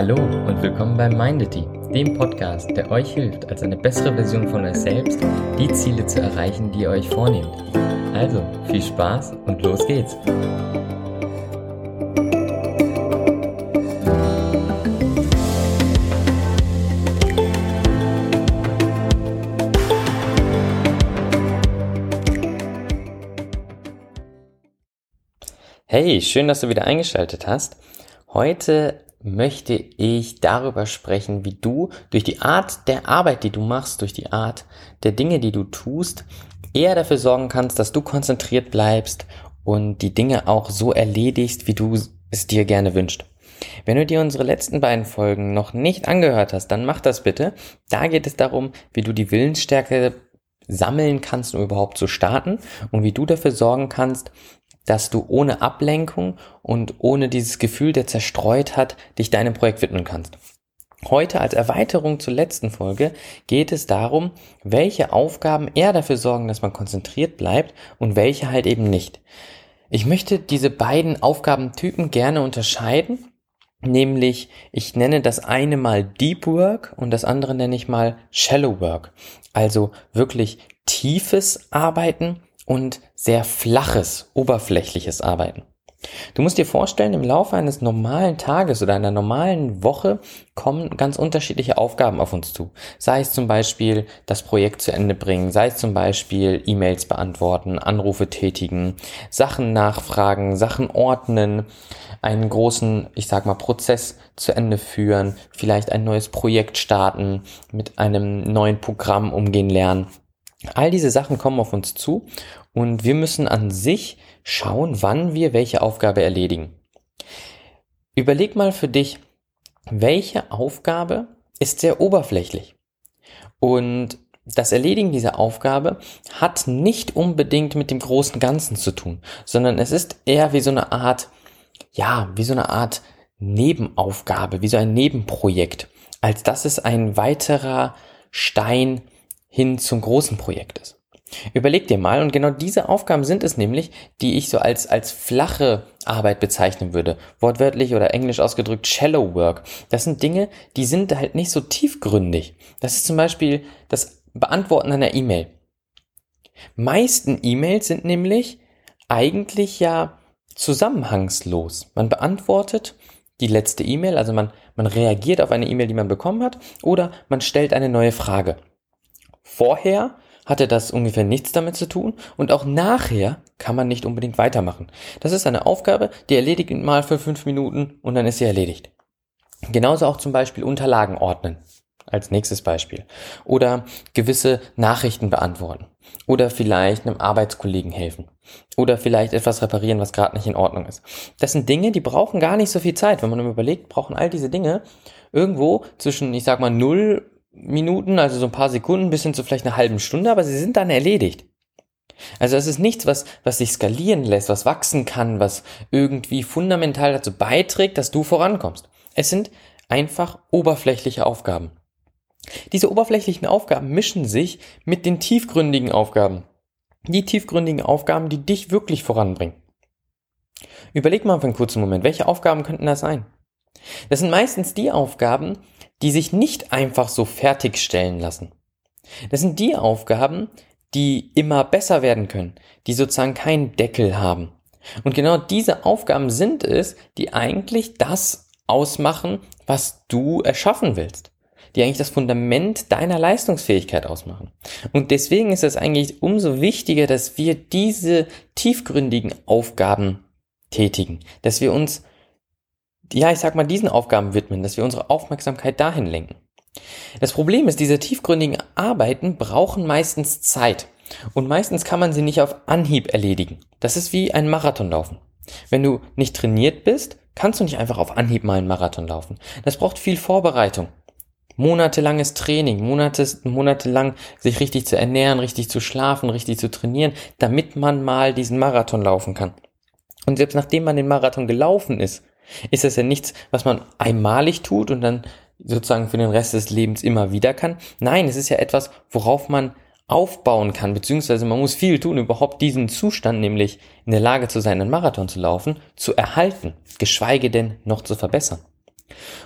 Hallo und willkommen beim Mindity, dem Podcast, der euch hilft, als eine bessere Version von euch selbst die Ziele zu erreichen, die ihr euch vornehmt. Also, viel Spaß und los geht's! Hey, schön, dass du wieder eingeschaltet hast. Heute möchte ich darüber sprechen, wie du durch die Art der Arbeit, die du machst, durch die Art der Dinge, die du tust, eher dafür sorgen kannst, dass du konzentriert bleibst und die Dinge auch so erledigst, wie du es dir gerne wünschst. Wenn du dir unsere letzten beiden Folgen noch nicht angehört hast, dann mach das bitte. Da geht es darum, wie du die Willensstärke sammeln kannst, um überhaupt zu starten und wie du dafür sorgen kannst, dass du ohne Ablenkung und ohne dieses Gefühl der Zerstreutheit dich deinem Projekt widmen kannst. Heute als Erweiterung zur letzten Folge geht es darum, welche Aufgaben eher dafür sorgen, dass man konzentriert bleibt und welche halt eben nicht. Ich möchte diese beiden Aufgabentypen gerne unterscheiden, nämlich ich nenne das eine mal Deep Work und das andere nenne ich mal Shallow Work. Also wirklich tiefes Arbeiten und sehr flaches, oberflächliches Arbeiten. Du musst dir vorstellen, im Laufe eines normalen Tages oder einer normalen Woche kommen ganz unterschiedliche Aufgaben auf uns zu. Sei es zum Beispiel das Projekt zu Ende bringen, sei es zum Beispiel E-Mails beantworten, Anrufe tätigen, Sachen nachfragen, Sachen ordnen, einen großen, ich sag mal, Prozess zu Ende führen, vielleicht ein neues Projekt starten, mit einem neuen Programm umgehen lernen. All diese Sachen kommen auf uns zu und wir müssen an sich schauen, wann wir welche Aufgabe erledigen. Überleg mal für dich, welche Aufgabe ist sehr oberflächlich? Und das Erledigen dieser Aufgabe hat nicht unbedingt mit dem großen Ganzen zu tun, sondern es ist eher wie so eine Art, ja, wie so eine Art Nebenaufgabe, wie so ein Nebenprojekt, als dass es ein weiterer Stein hin zum großen Projekt ist. Überleg dir mal, und genau diese Aufgaben sind es nämlich, die ich so als, als flache Arbeit bezeichnen würde. Wortwörtlich oder englisch ausgedrückt Shallow Work. Das sind Dinge, die sind halt nicht so tiefgründig. Das ist zum Beispiel das Beantworten einer E-Mail. Meisten E-Mails sind nämlich eigentlich ja zusammenhangslos. Man beantwortet die letzte E-Mail, also man, man reagiert auf eine E-Mail, die man bekommen hat, oder man stellt eine neue Frage. Vorher hatte das ungefähr nichts damit zu tun und auch nachher kann man nicht unbedingt weitermachen. Das ist eine Aufgabe, die erledigt mal für fünf Minuten und dann ist sie erledigt. Genauso auch zum Beispiel Unterlagen ordnen als nächstes Beispiel oder gewisse Nachrichten beantworten oder vielleicht einem Arbeitskollegen helfen oder vielleicht etwas reparieren, was gerade nicht in Ordnung ist. Das sind Dinge, die brauchen gar nicht so viel Zeit. Wenn man überlegt, brauchen all diese Dinge irgendwo zwischen, ich sag mal, 0 Minuten, also so ein paar Sekunden bis hin zu vielleicht einer halben Stunde, aber sie sind dann erledigt. Also es ist nichts, was, was sich skalieren lässt, was wachsen kann, was irgendwie fundamental dazu beiträgt, dass du vorankommst. Es sind einfach oberflächliche Aufgaben. Diese oberflächlichen Aufgaben mischen sich mit den tiefgründigen Aufgaben. Die tiefgründigen Aufgaben, die dich wirklich voranbringen. Überleg mal für einen kurzen Moment, welche Aufgaben könnten das sein? Das sind meistens die Aufgaben, die sich nicht einfach so fertigstellen lassen. Das sind die Aufgaben, die immer besser werden können, die sozusagen keinen Deckel haben. Und genau diese Aufgaben sind es, die eigentlich das ausmachen, was du erschaffen willst. Die eigentlich das Fundament deiner Leistungsfähigkeit ausmachen. Und deswegen ist es eigentlich umso wichtiger, dass wir diese tiefgründigen Aufgaben tätigen, dass wir uns ja, ich sag mal, diesen Aufgaben widmen, dass wir unsere Aufmerksamkeit dahin lenken. Das Problem ist, diese tiefgründigen Arbeiten brauchen meistens Zeit. Und meistens kann man sie nicht auf Anhieb erledigen. Das ist wie ein Marathon laufen. Wenn du nicht trainiert bist, kannst du nicht einfach auf Anhieb mal einen Marathon laufen. Das braucht viel Vorbereitung. Monatelanges Training, Monate, monatelang sich richtig zu ernähren, richtig zu schlafen, richtig zu trainieren, damit man mal diesen Marathon laufen kann. Und selbst nachdem man den Marathon gelaufen ist, ist das ja nichts, was man einmalig tut und dann sozusagen für den Rest des Lebens immer wieder kann. Nein, es ist ja etwas, worauf man aufbauen kann, beziehungsweise man muss viel tun, überhaupt diesen Zustand, nämlich in der Lage zu sein, einen Marathon zu laufen, zu erhalten, geschweige denn noch zu verbessern.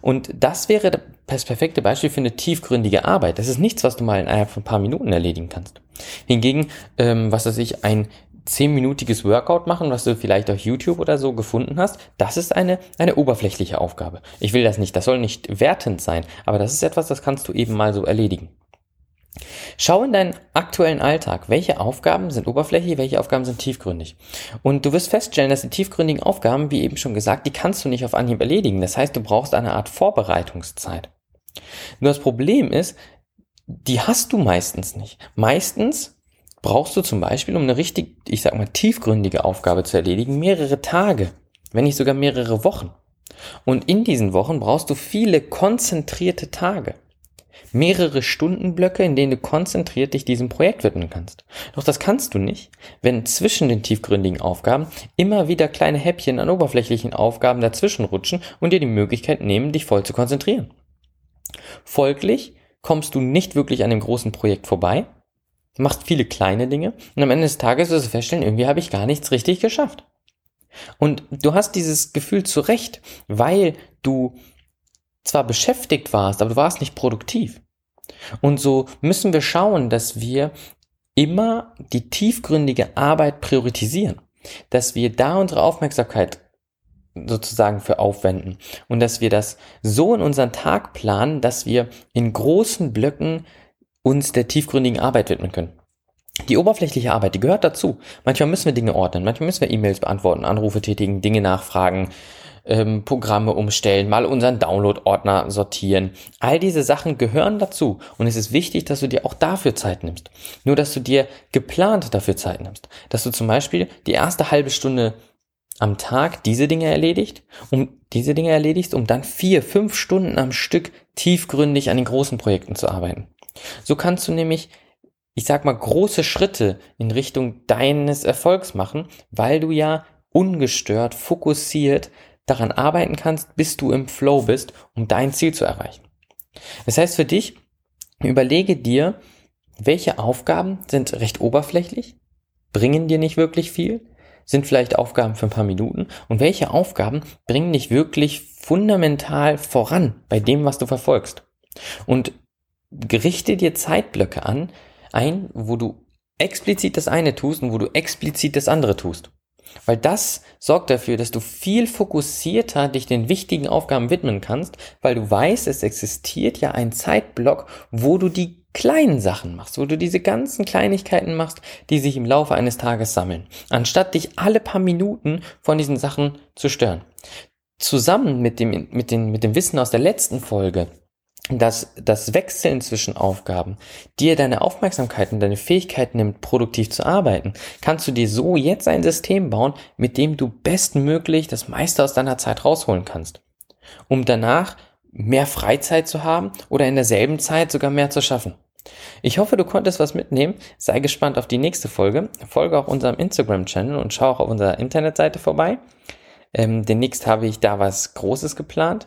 Und das wäre das perfekte Beispiel für eine tiefgründige Arbeit. Das ist nichts, was du mal innerhalb von ein paar Minuten erledigen kannst. Hingegen, ähm, was weiß ich, ein zehnminütiges Workout machen, was du vielleicht auf YouTube oder so gefunden hast, das ist eine, eine oberflächliche Aufgabe. Ich will das nicht, das soll nicht wertend sein, aber das ist etwas, das kannst du eben mal so erledigen. Schau in deinen aktuellen Alltag, welche Aufgaben sind oberflächlich, welche Aufgaben sind tiefgründig. Und du wirst feststellen, dass die tiefgründigen Aufgaben, wie eben schon gesagt, die kannst du nicht auf Anhieb erledigen. Das heißt, du brauchst eine Art Vorbereitungszeit. Nur das Problem ist, die hast du meistens nicht. Meistens brauchst du zum Beispiel, um eine richtig, ich sag mal, tiefgründige Aufgabe zu erledigen, mehrere Tage, wenn nicht sogar mehrere Wochen. Und in diesen Wochen brauchst du viele konzentrierte Tage. Mehrere Stundenblöcke, in denen du konzentriert dich diesem Projekt widmen kannst. Doch das kannst du nicht, wenn zwischen den tiefgründigen Aufgaben immer wieder kleine Häppchen an oberflächlichen Aufgaben dazwischen rutschen und dir die Möglichkeit nehmen, dich voll zu konzentrieren. Folglich kommst du nicht wirklich an dem großen Projekt vorbei, machst viele kleine Dinge und am Ende des Tages wirst du feststellen, irgendwie habe ich gar nichts richtig geschafft. Und du hast dieses Gefühl zu Recht, weil du zwar beschäftigt warst, aber du warst nicht produktiv. Und so müssen wir schauen, dass wir immer die tiefgründige Arbeit priorisieren, dass wir da unsere Aufmerksamkeit sozusagen für aufwenden und dass wir das so in unseren Tag planen, dass wir in großen Blöcken uns der tiefgründigen Arbeit widmen können. Die oberflächliche Arbeit, die gehört dazu. Manchmal müssen wir Dinge ordnen, manchmal müssen wir E-Mails beantworten, Anrufe tätigen, Dinge nachfragen, ähm, Programme umstellen, mal unseren Download-Ordner sortieren. All diese Sachen gehören dazu und es ist wichtig, dass du dir auch dafür Zeit nimmst. Nur, dass du dir geplant dafür Zeit nimmst. Dass du zum Beispiel die erste halbe Stunde am Tag diese Dinge erledigt, um diese Dinge erledigst, um dann vier, fünf Stunden am Stück tiefgründig an den großen Projekten zu arbeiten. So kannst du nämlich, ich sag mal, große Schritte in Richtung deines Erfolgs machen, weil du ja ungestört, fokussiert daran arbeiten kannst, bis du im Flow bist, um dein Ziel zu erreichen. Das heißt für dich, überlege dir, welche Aufgaben sind recht oberflächlich, bringen dir nicht wirklich viel, sind vielleicht Aufgaben für ein paar Minuten und welche Aufgaben bringen dich wirklich fundamental voran bei dem, was du verfolgst. Und gerichte dir Zeitblöcke an, ein, wo du explizit das eine tust und wo du explizit das andere tust. Weil das sorgt dafür, dass du viel fokussierter dich den wichtigen Aufgaben widmen kannst, weil du weißt, es existiert ja ein Zeitblock, wo du die kleinen Sachen machst, wo du diese ganzen Kleinigkeiten machst, die sich im Laufe eines Tages sammeln, anstatt dich alle paar Minuten von diesen Sachen zu stören. Zusammen mit dem, mit dem, mit dem Wissen aus der letzten Folge, dass das Wechseln zwischen Aufgaben dir deine Aufmerksamkeit und deine Fähigkeit nimmt, produktiv zu arbeiten, kannst du dir so jetzt ein System bauen, mit dem du bestmöglich das meiste aus deiner Zeit rausholen kannst, um danach mehr Freizeit zu haben oder in derselben Zeit sogar mehr zu schaffen. Ich hoffe, du konntest was mitnehmen. Sei gespannt auf die nächste Folge. Folge auch unserem Instagram-Channel und schau auch auf unserer Internetseite vorbei. Ähm, demnächst habe ich da was Großes geplant.